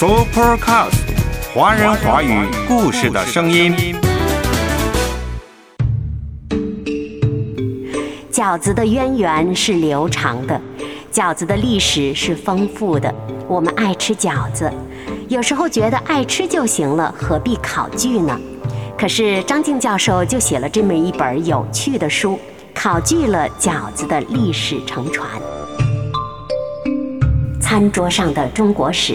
Supercast，华人华语故事的声音。饺子的渊源是流长的，饺子的历史是丰富的。我们爱吃饺子，有时候觉得爱吃就行了，何必考据呢？可是张静教授就写了这么一本有趣的书，考据了饺子的历史承传。餐桌上的中国史。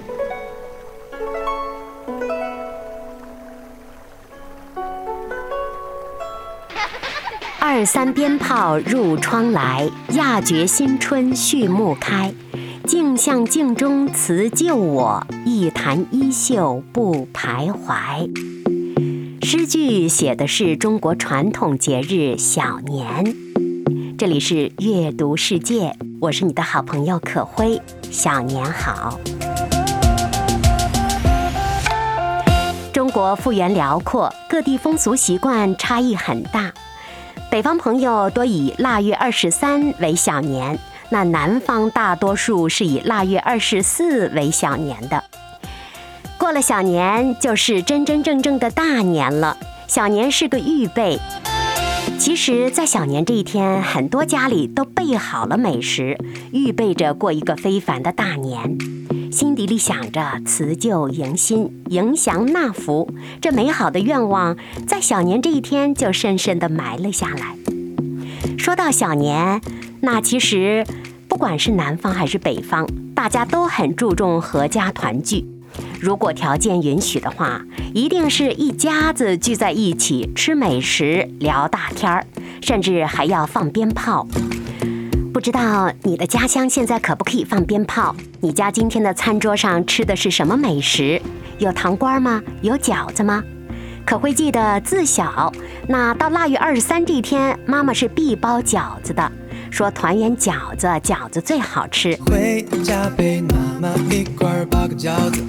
二三鞭炮入窗来，亚绝新春序幕开。镜像镜中辞旧我，一坛衣袖不徘徊。诗句写的是中国传统节日小年。这里是阅读世界，我是你的好朋友可辉。小年好。中国幅员辽阔，各地风俗习惯差异很大。北方朋友多以腊月二十三为小年，那南方大多数是以腊月二十四为小年的。过了小年，就是真真正正的大年了。小年是个预备，其实，在小年这一天，很多家里都备好了美食，预备着过一个非凡的大年。心底里想着辞旧迎新、迎祥纳福，这美好的愿望在小年这一天就深深地埋了下来。说到小年，那其实不管是南方还是北方，大家都很注重阖家团聚。如果条件允许的话，一定是一家子聚在一起吃美食、聊大天儿，甚至还要放鞭炮。不知道你的家乡现在可不可以放鞭炮？你家今天的餐桌上吃的是什么美食？有糖瓜吗？有饺子吗？可会记得自小，那到腊月二十三这天，妈妈是必包饺子的，说团圆饺子，饺子最好吃。回家陪妈妈一块包个饺子，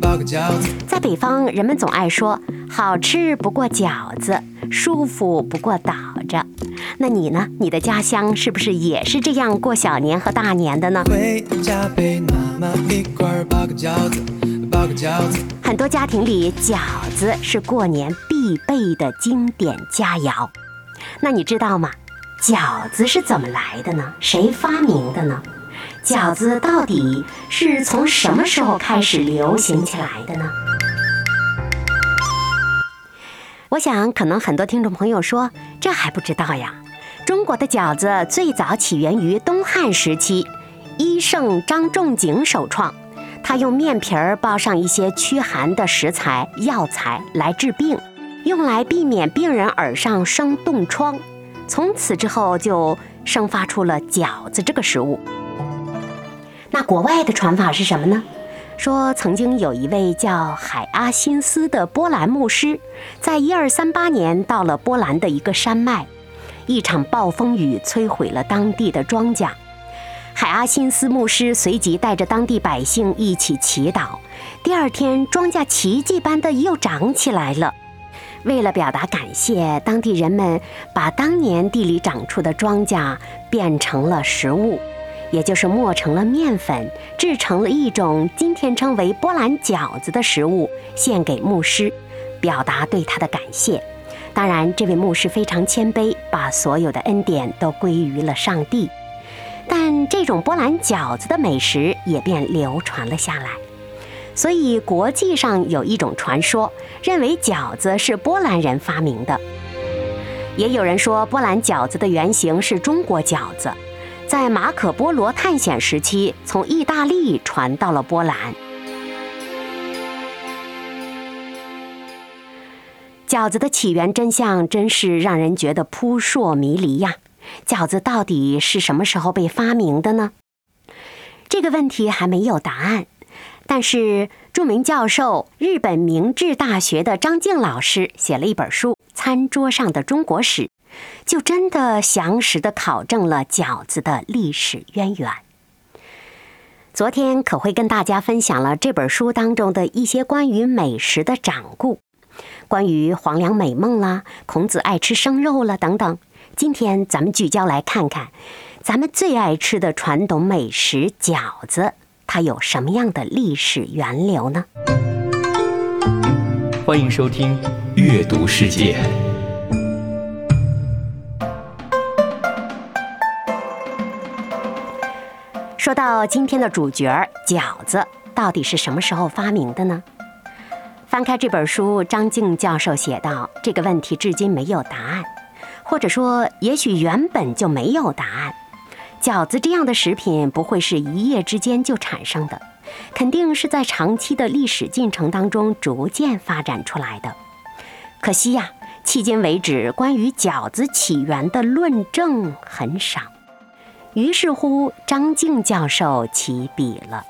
包个饺子。在北方，人们总爱说好吃不过饺子，舒服不过倒着。那你呢？你的家乡是不是也是这样过小年和大年的呢？回家被妈妈一块包个饺子，包个饺子很多家庭里，饺子是过年必备的经典佳肴。那你知道吗？饺子是怎么来的呢？谁发明的呢？饺子到底是从什么时候开始流行起来的呢？我想，可能很多听众朋友说，这还不知道呀。中国的饺子最早起源于东汉时期，医圣张仲景首创。他用面皮儿包上一些驱寒的食材药材来治病，用来避免病人耳上生冻疮。从此之后，就生发出了饺子这个食物。那国外的传法是什么呢？说曾经有一位叫海阿辛斯的波兰牧师，在一二三八年到了波兰的一个山脉，一场暴风雨摧毁了当地的庄稼。海阿辛斯牧师随即带着当地百姓一起祈祷，第二天庄稼奇迹般的又长起来了。为了表达感谢，当地人们把当年地里长出的庄稼变成了食物。也就是磨成了面粉，制成了一种今天称为波兰饺子的食物，献给牧师，表达对他的感谢。当然，这位牧师非常谦卑，把所有的恩典都归于了上帝。但这种波兰饺子的美食也便流传了下来。所以，国际上有一种传说，认为饺子是波兰人发明的。也有人说，波兰饺子的原型是中国饺子。在马可·波罗探险时期，从意大利传到了波兰。饺子的起源真相真是让人觉得扑朔迷离呀！饺子到底是什么时候被发明的呢？这个问题还没有答案。但是，著名教授、日本明治大学的张静老师写了一本书《餐桌上的中国史》，就真的详实的考证了饺子的历史渊源。昨天可会跟大家分享了这本书当中的一些关于美食的掌故，关于黄粱美梦啦，孔子爱吃生肉了等等。今天咱们聚焦来看看，咱们最爱吃的传统美食饺子，它有什么样的历史源流呢？欢迎收听《阅读世界》。说到今天的主角饺子，到底是什么时候发明的呢？翻开这本书，张静教授写道：“这个问题至今没有答案，或者说，也许原本就没有答案。饺子这样的食品不会是一夜之间就产生的，肯定是在长期的历史进程当中逐渐发展出来的。可惜呀，迄今为止，关于饺子起源的论证很少。”于是乎，张静教授起笔了。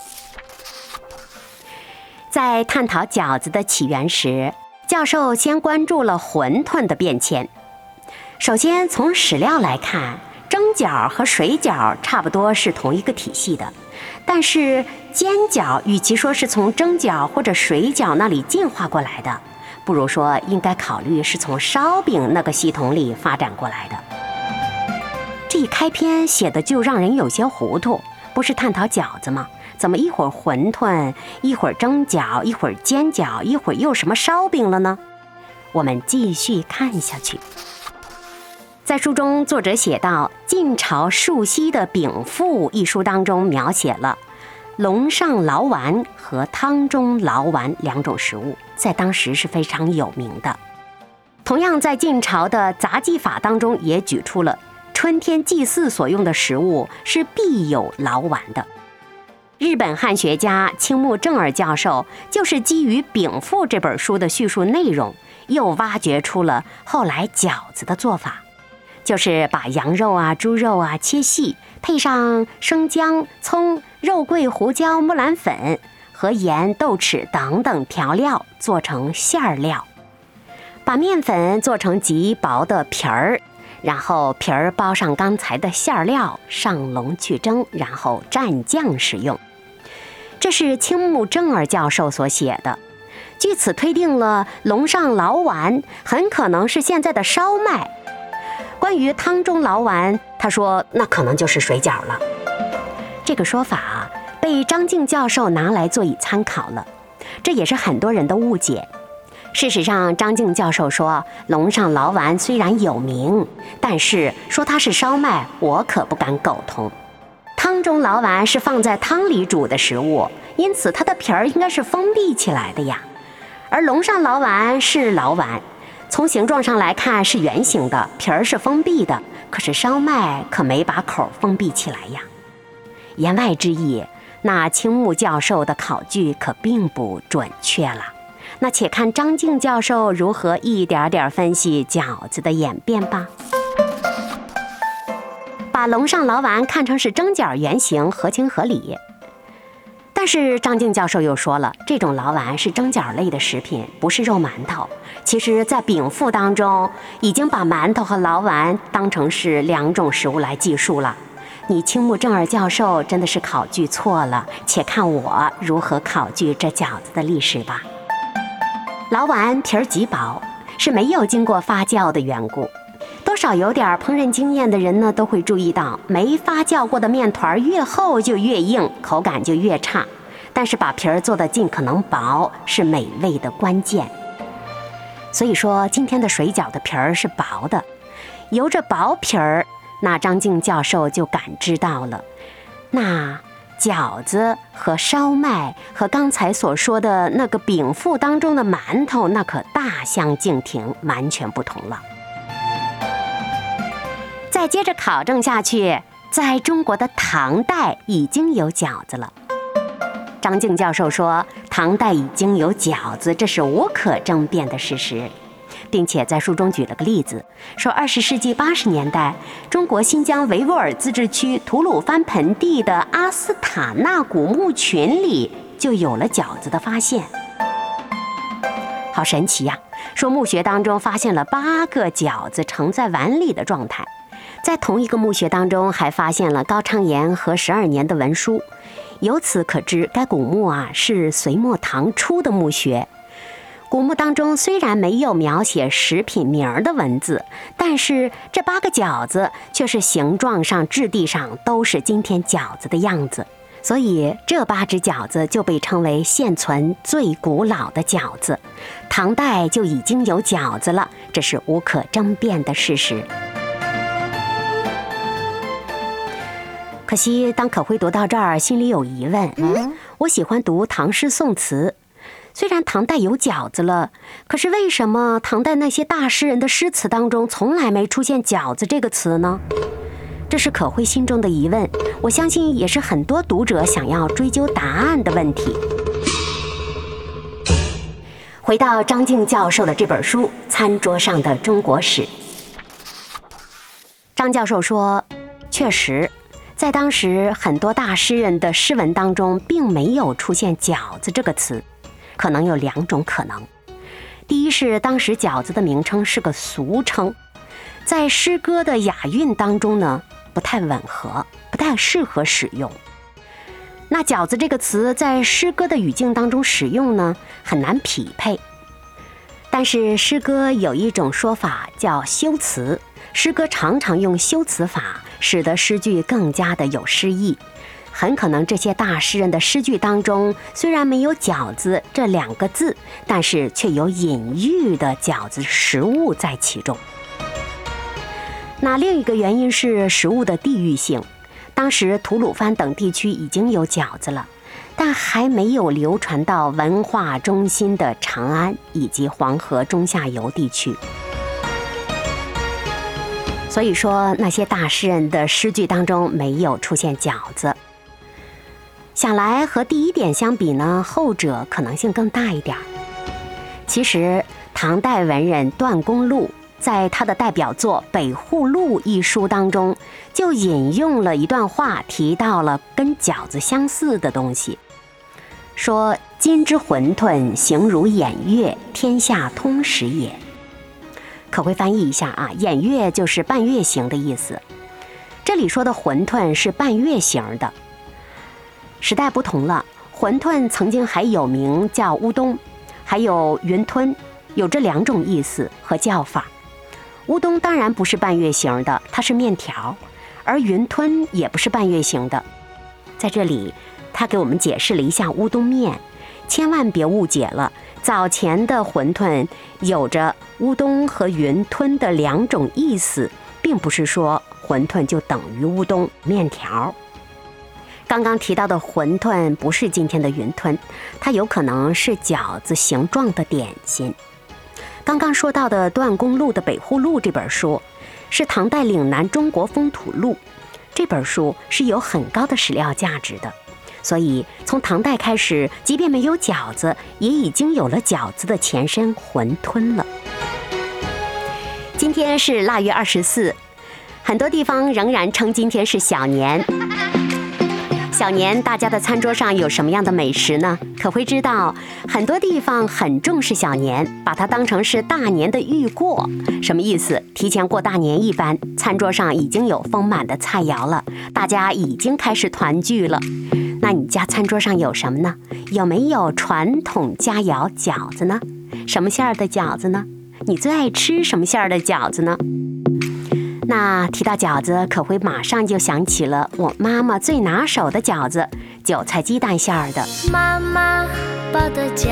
在探讨饺子的起源时，教授先关注了馄饨的变迁。首先，从史料来看，蒸饺和水饺差不多是同一个体系的，但是煎饺与其说是从蒸饺或者水饺那里进化过来的，不如说应该考虑是从烧饼那个系统里发展过来的。这一开篇写的就让人有些糊涂，不是探讨饺子吗？怎么一会儿馄饨，一会儿蒸饺，一会儿煎饺，一会儿又什么烧饼了呢？我们继续看下去。在书中，作者写到，《晋朝树溪的饼赋》一书当中描写了龙上劳丸和汤中劳丸两种食物，在当时是非常有名的。同样，在晋朝的杂技法当中也举出了。春天祭祀所用的食物是必有劳丸的。日本汉学家青木正二教授就是基于《禀赋》这本书的叙述内容，又挖掘出了后来饺子的做法，就是把羊肉啊、猪肉啊切细，配上生姜、葱、肉桂、胡椒、木兰粉和盐、豆豉等等调料做成馅儿料，把面粉做成极薄的皮儿。然后皮儿包上刚才的馅料，上笼去蒸，然后蘸酱食用。这是青木正儿教授所写的，据此推定了笼上劳丸很可能是现在的烧麦。关于汤中劳丸，他说那可能就是水饺了。这个说法被张静教授拿来做以参考了，这也是很多人的误解。事实上，张静教授说，龙上劳丸虽然有名，但是说它是烧麦，我可不敢苟同。汤中劳丸是放在汤里煮的食物，因此它的皮儿应该是封闭起来的呀。而龙上劳丸是劳丸，从形状上来看是圆形的，皮儿是封闭的，可是烧麦可没把口封闭起来呀。言外之意，那青木教授的考据可并不准确了。那且看张静教授如何一点点分析饺子的演变吧。把龙上劳丸看成是蒸饺原型，合情合理。但是张静教授又说了，这种劳丸是蒸饺类的食品，不是肉馒头。其实，在禀赋当中，已经把馒头和劳丸当成是两种食物来计数了。你青木正二教授真的是考据错了。且看我如何考据这饺子的历史吧。老碗皮儿极薄，是没有经过发酵的缘故。多少有点烹饪经验的人呢，都会注意到，没发酵过的面团越厚就越硬，口感就越差。但是把皮儿做的尽可能薄，是美味的关键。所以说，今天的水饺的皮儿是薄的，由着薄皮儿，那张静教授就感知到了，那。饺子和烧麦和刚才所说的那个饼腹当中的馒头，那可大相径庭，完全不同了。再接着考证下去，在中国的唐代已经有饺子了。张静教授说，唐代已经有饺子，这是无可争辩的事实。并且在书中举了个例子，说二十世纪八十年代，中国新疆维吾尔自治区吐鲁番盆地的阿斯塔纳古墓群里就有了饺子的发现。好神奇呀！说墓穴当中发现了八个饺子盛在碗里的状态。在同一个墓穴当中，还发现了高昌岩和十二年的文书，由此可知，该古墓啊是隋末唐初的墓穴。古墓当中虽然没有描写食品名儿的文字，但是这八个饺子却是形状上、质地上都是今天饺子的样子，所以这八只饺子就被称为现存最古老的饺子。唐代就已经有饺子了，这是无可争辩的事实。可惜，当可辉读到这儿，心里有疑问。我喜欢读唐诗宋词。虽然唐代有饺子了，可是为什么唐代那些大诗人的诗词当中从来没出现“饺子”这个词呢？这是可慧心中的疑问，我相信也是很多读者想要追究答案的问题。回到张静教授的这本书《餐桌上的中国史》，张教授说，确实，在当时很多大诗人的诗文当中，并没有出现“饺子”这个词。可能有两种可能，第一是当时饺子的名称是个俗称，在诗歌的雅韵当中呢不太吻合，不太适合使用。那饺子这个词在诗歌的语境当中使用呢很难匹配。但是诗歌有一种说法叫修辞，诗歌常常用修辞法，使得诗句更加的有诗意。很可能这些大诗人的诗句当中，虽然没有“饺子”这两个字，但是却有隐喻的饺子食物在其中。那另一个原因是食物的地域性，当时吐鲁番等地区已经有饺子了，但还没有流传到文化中心的长安以及黄河中下游地区。所以说，那些大诗人的诗句当中没有出现饺子。想来和第一点相比呢，后者可能性更大一点儿。其实，唐代文人段公路在他的代表作《北户录》一书当中，就引用了一段话，提到了跟饺子相似的东西，说：“今之馄饨，形如偃月，天下通食也。”可会翻译一下啊，“偃月”就是半月形的意思。这里说的馄饨是半月形的。时代不同了，馄饨曾经还有名叫乌冬，还有云吞，有这两种意思和叫法。乌冬当然不是半月形的，它是面条，而云吞也不是半月形的。在这里，他给我们解释了一下乌冬面，千万别误解了。早前的馄饨有着乌冬和云吞的两种意思，并不是说馄饨就等于乌冬面条。刚刚提到的馄饨不是今天的云吞，它有可能是饺子形状的点心。刚刚说到的段公路的《北户录》这本书，是唐代岭南中国风土录，这本书是有很高的史料价值的。所以从唐代开始，即便没有饺子，也已经有了饺子的前身馄饨了。今天是腊月二十四，很多地方仍然称今天是小年。小年，大家的餐桌上有什么样的美食呢？可会知道，很多地方很重视小年，把它当成是大年的预过。什么意思？提前过大年一般，餐桌上已经有丰满的菜肴了，大家已经开始团聚了。那你家餐桌上有什么呢？有没有传统佳肴饺子呢？什么馅儿的饺子呢？你最爱吃什么馅儿的饺子呢？那提到饺子，可会马上就想起了我妈妈最拿手的饺子——韭菜鸡蛋馅儿的。妈妈包的饺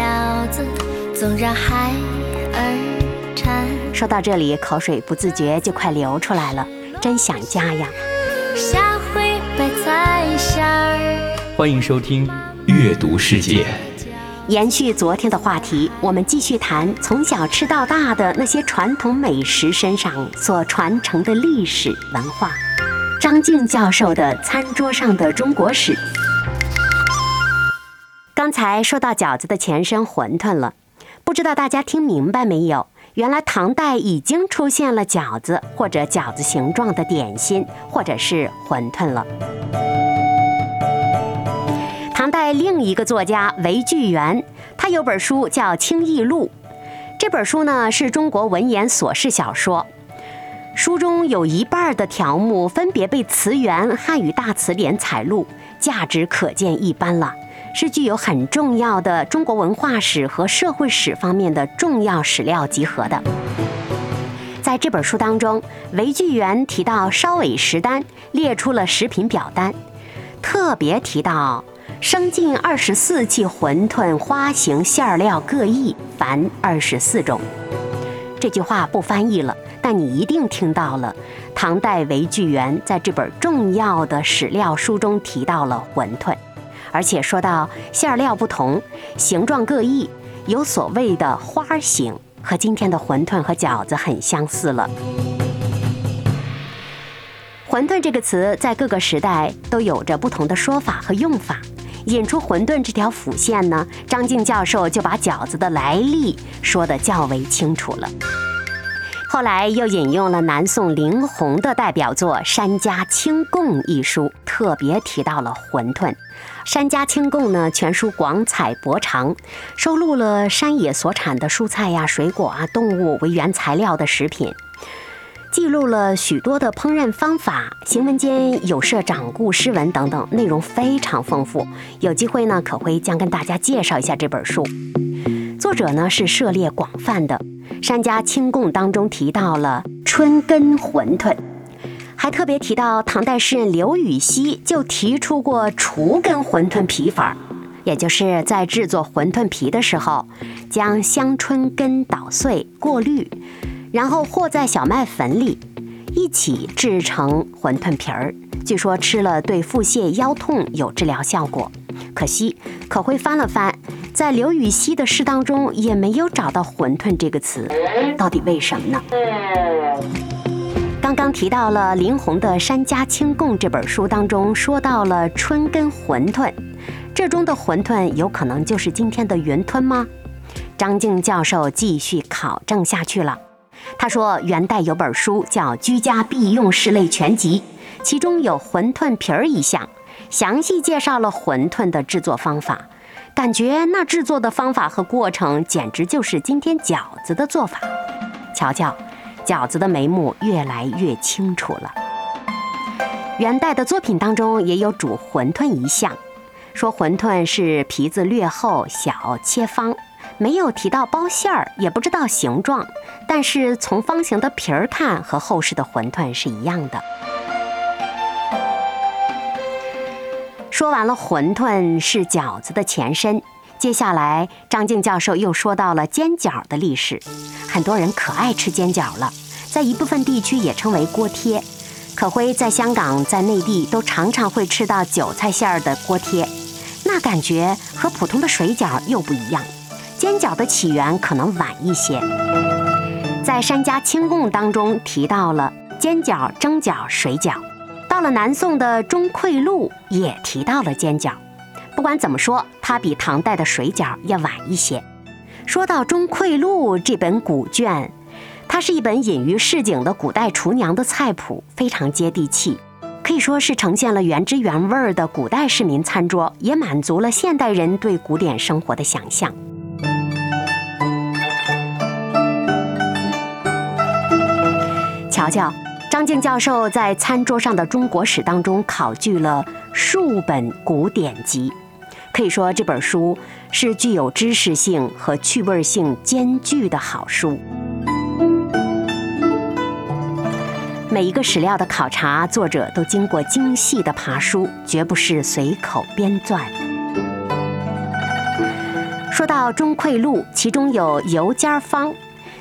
子总让孩儿馋。说到这里，口水不自觉就快流出来了，真想家呀！下回白菜馅儿。欢迎收听《阅读世界》。延续昨天的话题，我们继续谈从小吃到大的那些传统美食身上所传承的历史文化。张静教授的《餐桌上的中国史》。刚才说到饺子的前身馄饨了，不知道大家听明白没有？原来唐代已经出现了饺子或者饺子形状的点心，或者是馄饨了。在另一个作家韦巨源，他有本书叫《清异录》，这本书呢是中国文言琐事小说，书中有一半的条目分别被词源汉语大词典采录，价值可见一斑了，是具有很重要的中国文化史和社会史方面的重要史料集合的。在这本书当中，韦巨源提到烧尾食单，列出了食品表单，特别提到。生进二十四器馄饨，花形馅料各异，凡二十四种。这句话不翻译了，但你一定听到了。唐代韦巨源在这本重要的史料书中提到了馄饨，而且说到馅料不同，形状各异，有所谓的花形，和今天的馄饨和饺子很相似了。馄饨这个词在各个时代都有着不同的说法和用法。引出馄饨这条辅线呢，张静教授就把饺子的来历说得较为清楚了。后来又引用了南宋林洪的代表作《山家清供》一书，特别提到了馄饨。《山家清供》呢，全书广采博长，收录了山野所产的蔬菜呀、水果啊、动物为原材料的食品。记录了许多的烹饪方法，行文间有涉掌故诗文等等，内容非常丰富。有机会呢，可会将跟大家介绍一下这本书。作者呢是涉猎广泛的，《山家清供》当中提到了春根馄饨，还特别提到唐代诗人刘禹锡就提出过除根馄饨皮法，也就是在制作馄饨皮的时候，将香椿根捣碎过滤。然后和在小麦粉里，一起制成馄饨皮儿。据说吃了对腹泻、腰痛有治疗效果。可惜可会翻了翻，在刘禹锡的诗当中也没有找到“馄饨”这个词，到底为什么呢？刚刚提到了林洪的《山家清供》这本书当中说到了春根馄饨，这中的馄饨有可能就是今天的云吞吗？张静教授继续考证下去了。他说，元代有本书叫《居家必用食类全集》，其中有馄饨皮儿一项，详细介绍了馄饨的制作方法。感觉那制作的方法和过程，简直就是今天饺子的做法。瞧瞧，饺子的眉目越来越清楚了。元代的作品当中也有煮馄饨一项，说馄饨是皮子略厚小，切方。没有提到包馅儿，也不知道形状，但是从方形的皮儿看，和后世的馄饨是一样的。说完了馄饨是饺子的前身，接下来张静教授又说到了煎饺的历史。很多人可爱吃煎饺了，在一部分地区也称为锅贴。可辉在香港、在内地都常常会吃到韭菜馅儿的锅贴，那感觉和普通的水饺又不一样。煎饺的起源可能晚一些，在《山家清供》当中提到了煎饺、蒸饺、水饺。到了南宋的《钟馈录》也提到了煎饺。不管怎么说，它比唐代的水饺要晚一些。说到《钟馈录》这本古卷，它是一本隐于市井的古代厨娘的菜谱，非常接地气，可以说是呈现了原汁原味的古代市民餐桌，也满足了现代人对古典生活的想象。瞧瞧，张静教授在《餐桌上的中国史》当中考据了数本古典籍，可以说这本书是具有知识性和趣味性兼具的好书。每一个史料的考察，作者都经过精细的爬书，绝不是随口编撰。说到《钟馈录》，其中有油煎方。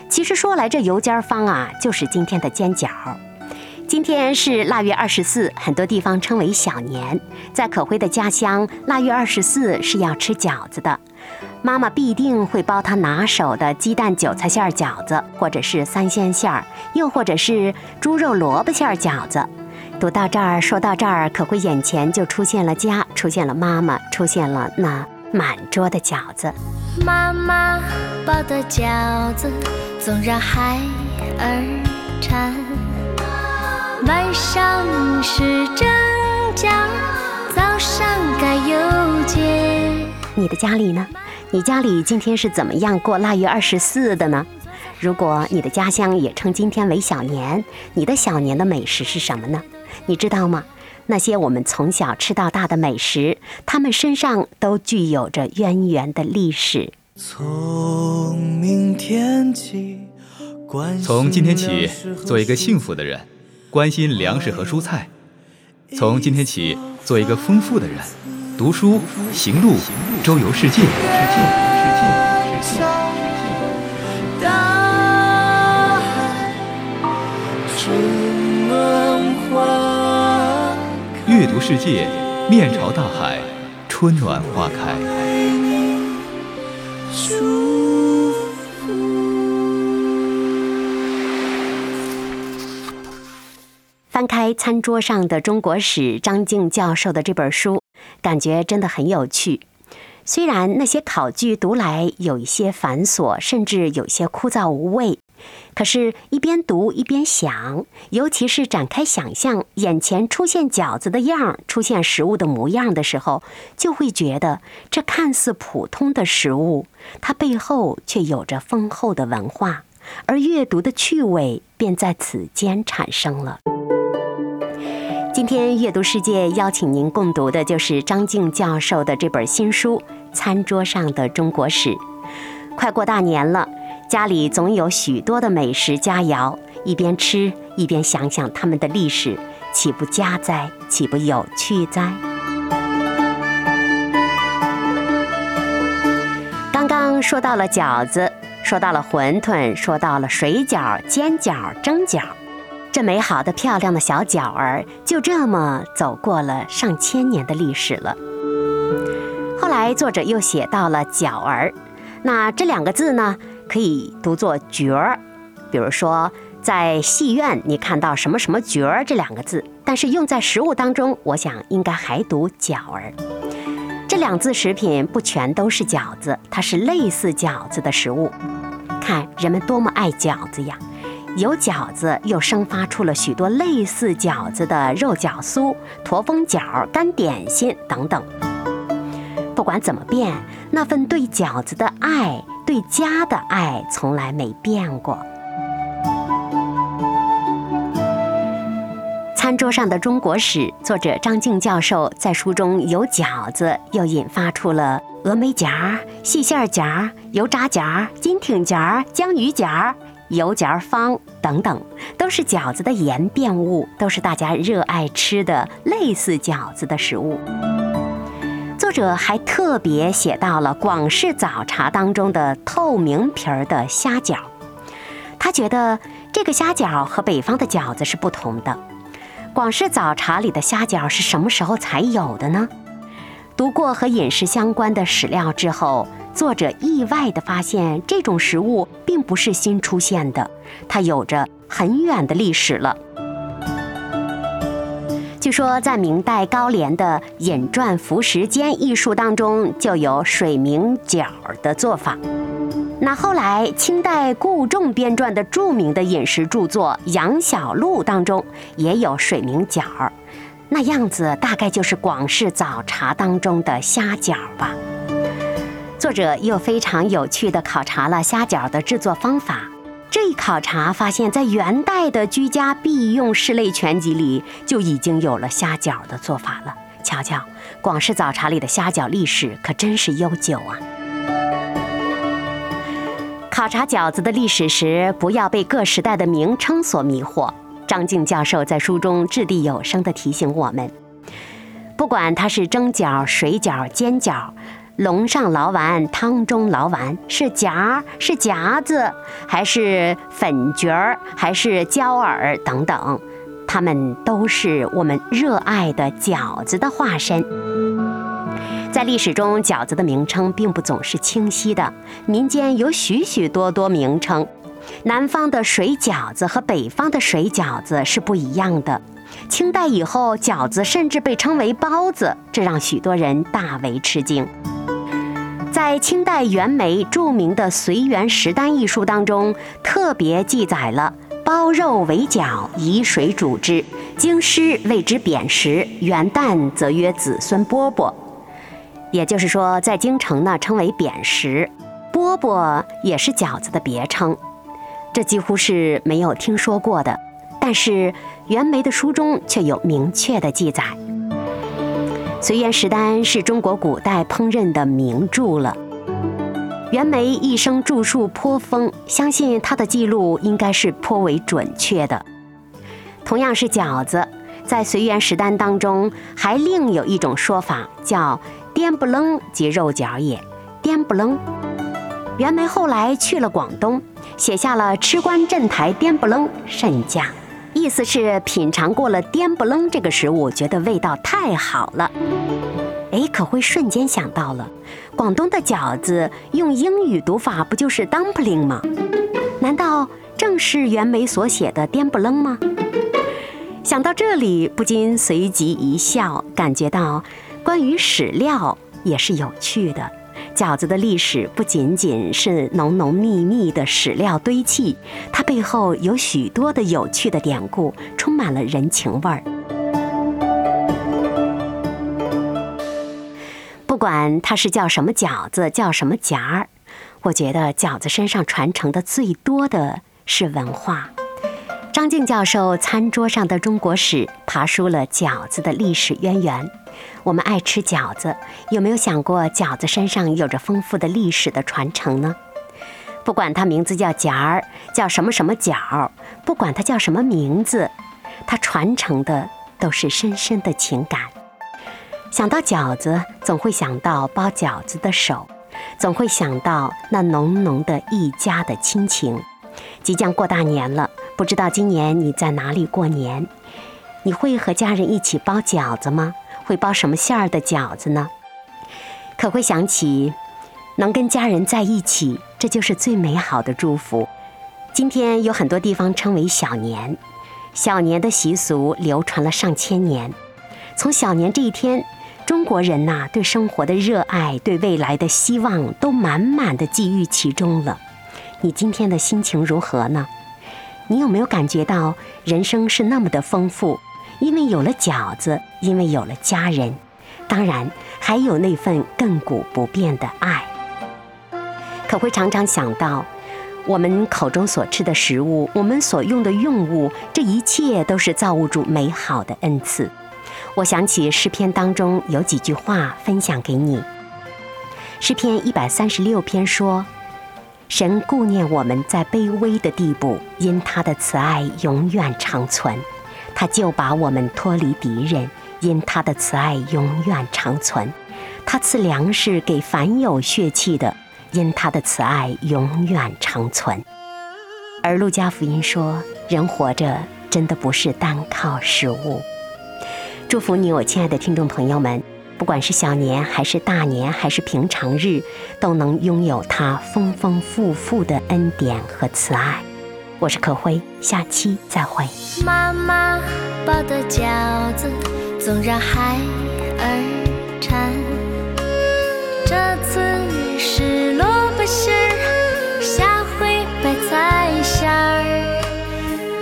其实说来，这油煎方啊，就是今天的煎饺。今天是腊月二十四，很多地方称为小年。在可辉的家乡，腊月二十四是要吃饺子的，妈妈必定会包她拿手的鸡蛋韭菜馅儿饺子，或者是三鲜馅儿，又或者是猪肉萝卜馅儿饺子。读到这儿，说到这儿，可辉眼前就出现了家，出现了妈妈，出现了那满桌的饺子。妈妈包的饺子。总让孩儿馋，晚上是蒸饺，早上该有煎。你的家里呢？你家里今天是怎么样过腊月二十四的呢？如果你的家乡也称今天为小年，你的小年的美食是什么呢？你知道吗？那些我们从小吃到大的美食，它们身上都具有着渊源的历史。从明天起，从今天起，做一个幸福的人，关心粮食和蔬菜。从今天起，做一个丰富的人，读书、行路、周游世界。阅世界，面朝大海，春暖花开。翻开餐桌上的中国史，张静教授的这本书，感觉真的很有趣。虽然那些考据读来有一些繁琐，甚至有些枯燥无味。可是，一边读一边想，尤其是展开想象，眼前出现饺子的样儿，出现食物的模样的时候，就会觉得这看似普通的食物，它背后却有着丰厚的文化，而阅读的趣味便在此间产生了。今天阅读世界邀请您共读的就是张静教授的这本新书《餐桌上的中国史》。快过大年了。家里总有许多的美食佳肴，一边吃一边想想他们的历史，岂不佳哉？岂不有趣哉？刚刚说到了饺子，说到了馄饨，说到了水饺、煎饺、蒸饺，这美好的、漂亮的小饺儿，就这么走过了上千年的历史了。后来作者又写到了“饺儿”，那这两个字呢？可以读作角儿，比如说在戏院你看到什么什么角儿这两个字，但是用在食物当中，我想应该还读饺儿。这两字食品不全都是饺子，它是类似饺子的食物。看人们多么爱饺子呀！有饺子，又生发出了许多类似饺子的肉饺酥、驼峰饺、干点心等等。不管怎么变，那份对饺子的爱。对家的爱从来没变过。餐桌上的中国史，作者张静教授在书中有饺子，又引发出了峨眉夹、细馅夹、油炸夹、金挺夹、江鱼夹、油夹方等等，都是饺子的演变物，都是大家热爱吃的类似饺子的食物。作者还特别写到了广式早茶当中的透明皮儿的虾饺，他觉得这个虾饺和北方的饺子是不同的。广式早茶里的虾饺是什么时候才有的呢？读过和饮食相关的史料之后，作者意外地发现，这种食物并不是新出现的，它有着很远的历史了。据说，在明代高廉的《饮馔服食间》一书当中，就有水明饺的做法。那后来，清代顾仲编撰的著名的饮食著作《杨小录》当中，也有水明饺那样子大概就是广式早茶当中的虾饺吧。作者又非常有趣地考察了虾饺的制作方法。这一考察发现，在元代的居家必用室内全集里就已经有了虾饺的做法了。瞧瞧，广式早茶里的虾饺历史可真是悠久啊！考察饺子的历史时，不要被各时代的名称所迷惑。张静教授在书中掷地有声地提醒我们：不管它是蒸饺、水饺、煎饺。笼上捞丸，汤中捞丸，是夹是夹子，还是粉角儿，还是椒耳等等，它们都是我们热爱的饺子的化身。在历史中，饺子的名称并不总是清晰的，民间有许许多多名称。南方的水饺子和北方的水饺子是不一样的。清代以后，饺子甚至被称为包子，这让许多人大为吃惊。在清代袁枚著名的《随园食单》一书当中，特别记载了包肉为饺，以水煮之，京师谓之扁食，元旦则曰子孙饽饽。也就是说，在京城呢称为扁食，饽饽也是饺子的别称。这几乎是没有听说过的，但是袁枚的书中却有明确的记载。随园食单是中国古代烹饪的名著了。袁枚一生著述颇丰，相信他的记录应该是颇为准确的。同样是饺子，在随园食单当中还另有一种说法，叫“颠不楞即肉饺也”。颠不楞，袁枚后来去了广东，写下了《吃官镇台颠不楞甚佳》，意思是品尝过了颠不楞这个食物，觉得味道太好了。哎，可会瞬间想到了，广东的饺子用英语读法不就是 dumpling 吗？难道正是袁枚所写的颠不楞吗？想到这里，不禁随即一笑，感觉到关于史料也是有趣的。饺子的历史不仅仅是浓浓密密的史料堆砌，它背后有许多的有趣的典故，充满了人情味儿。不管它是叫什么饺子，叫什么夹儿，我觉得饺子身上传承的最多的是文化。张静教授餐桌上的中国史爬出了饺子的历史渊源。我们爱吃饺子，有没有想过饺子身上有着丰富的历史的传承呢？不管它名字叫夹儿，叫什么什么饺，不管它叫什么名字，它传承的都是深深的情感。想到饺子，总会想到包饺子的手，总会想到那浓浓的一家的亲情。即将过大年了，不知道今年你在哪里过年？你会和家人一起包饺子吗？会包什么馅儿的饺子呢？可会想起能跟家人在一起，这就是最美好的祝福。今天有很多地方称为小年，小年的习俗流传了上千年。从小年这一天。中国人呐，对生活的热爱，对未来的希望，都满满的寄予其中了。你今天的心情如何呢？你有没有感觉到人生是那么的丰富？因为有了饺子，因为有了家人，当然还有那份亘古不变的爱。可会常常想到，我们口中所吃的食物，我们所用的用物，这一切都是造物主美好的恩赐。我想起诗篇当中有几句话分享给你。诗篇一百三十六篇说：“神顾念我们在卑微的地步，因他的慈爱永远长存；他就把我们脱离敌人，因他的慈爱永远长存；他赐粮食给凡有血气的，因他的慈爱永远长存。”而路加福音说：“人活着真的不是单靠食物。”祝福你，我亲爱的听众朋友们，不管是小年还是大年还是平常日，都能拥有他丰丰富富的恩典和慈爱。我是可辉，下期再会。妈妈包的饺子总让孩儿馋，这次是萝卜馅儿，下回白菜馅儿。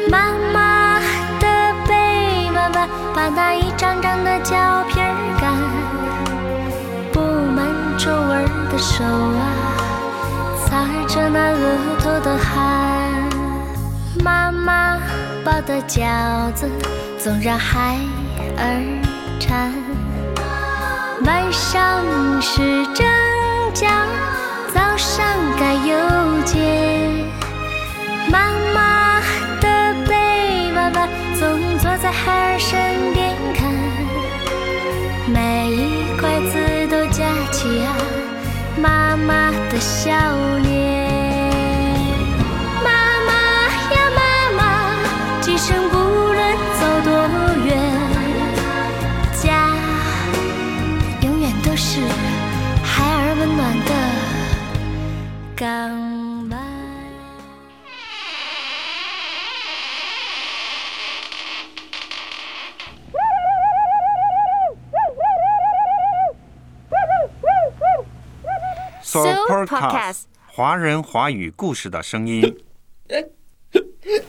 妈妈的背妈妈把那一张张的胶片干，布满皱纹的手啊，擦着那额头的汗。妈妈包的饺子总让孩儿馋，晚上是蒸饺，早上该邮件。妈妈的背妈妈总坐在孩儿身边看。每一块字都夹起啊，妈妈的笑 podcast 华人华语故事的声音。